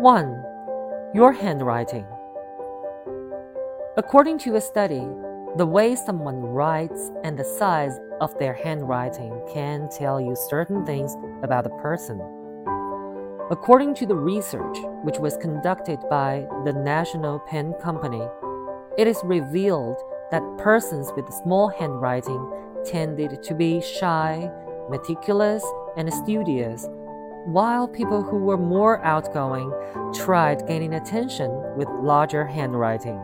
1. Your handwriting. According to a study, the way someone writes and the size of their handwriting can tell you certain things about the person. According to the research, which was conducted by the National Pen Company, it is revealed that persons with small handwriting tended to be shy, meticulous, and studious, while people who were more outgoing tried gaining attention with larger handwriting.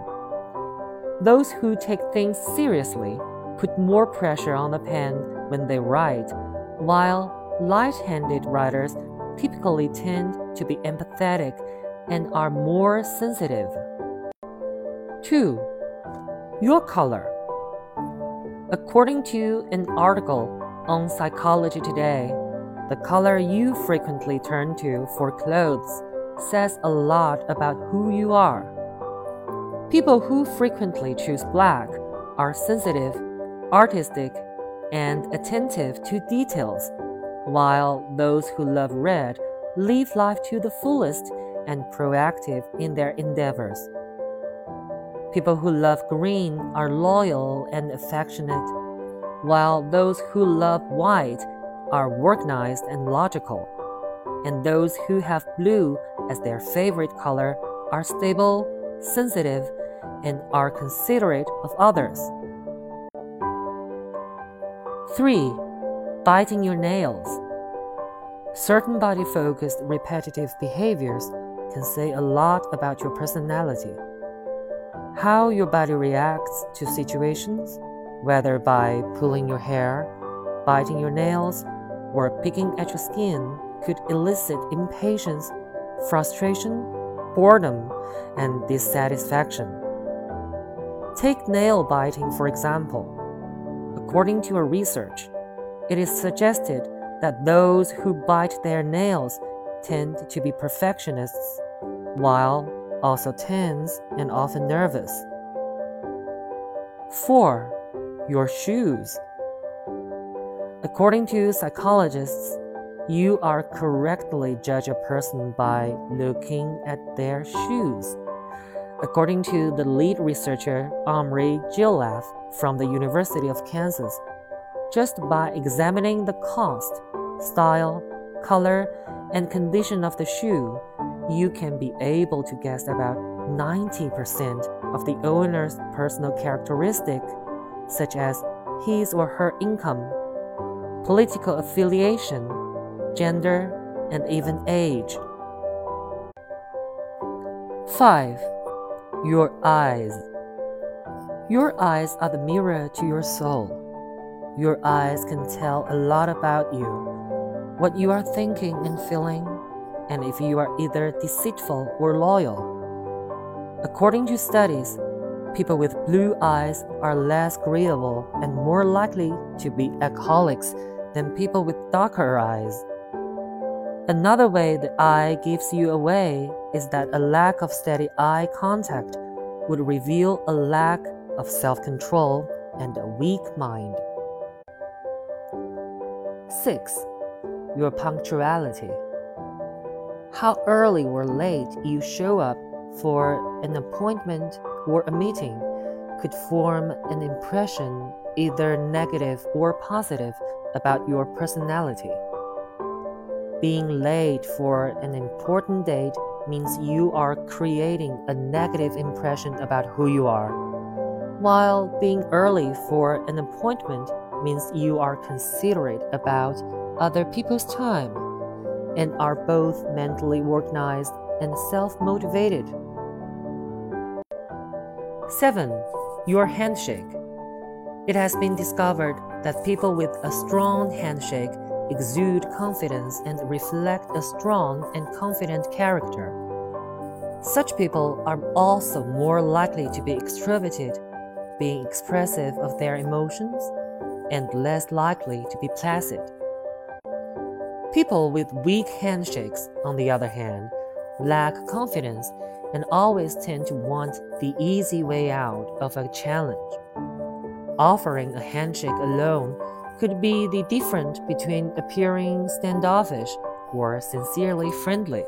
Those who take things seriously put more pressure on the pen when they write, while light handed writers typically tend to be empathetic and are more sensitive. 2. Your color. According to an article on Psychology Today, the color you frequently turn to for clothes says a lot about who you are. People who frequently choose black are sensitive, artistic, and attentive to details while those who love red live life to the fullest and proactive in their endeavors. People who love green are loyal and affectionate, while those who love white are organized and logical, and those who have blue as their favorite color are stable, sensitive, and are considerate of others. 3 biting your nails. Certain body focused repetitive behaviors can say a lot about your personality. How your body reacts to situations, whether by pulling your hair, biting your nails, or picking at your skin, could elicit impatience, frustration, boredom, and dissatisfaction. Take nail biting, for example. According to a research, it is suggested that those who bite their nails tend to be perfectionists, while also tense and often nervous. 4. Your shoes. According to psychologists, you are correctly judge a person by looking at their shoes. According to the lead researcher Omri Gillath from the University of Kansas, just by examining the cost, style, color, and condition of the shoe, you can be able to guess about 90% of the owner's personal characteristic, such as his or her income, political affiliation, gender, and even age. 5. Your eyes. Your eyes are the mirror to your soul. Your eyes can tell a lot about you, what you are thinking and feeling, and if you are either deceitful or loyal. According to studies, people with blue eyes are less agreeable and more likely to be alcoholics than people with darker eyes. Another way the eye gives you away is that a lack of steady eye contact would reveal a lack of self control and a weak mind. 6. Your punctuality. How early or late you show up for an appointment or a meeting could form an impression, either negative or positive, about your personality. Being late for an important date means you are creating a negative impression about who you are, while being early for an appointment means you are considerate about other people's time and are both mentally organized and self motivated. 7. Your handshake. It has been discovered that people with a strong handshake exude confidence and reflect a strong and confident character. Such people are also more likely to be extroverted, being expressive of their emotions and less likely to be placid. People with weak handshakes, on the other hand, lack confidence and always tend to want the easy way out of a challenge. Offering a handshake alone could be the difference between appearing standoffish or sincerely friendly.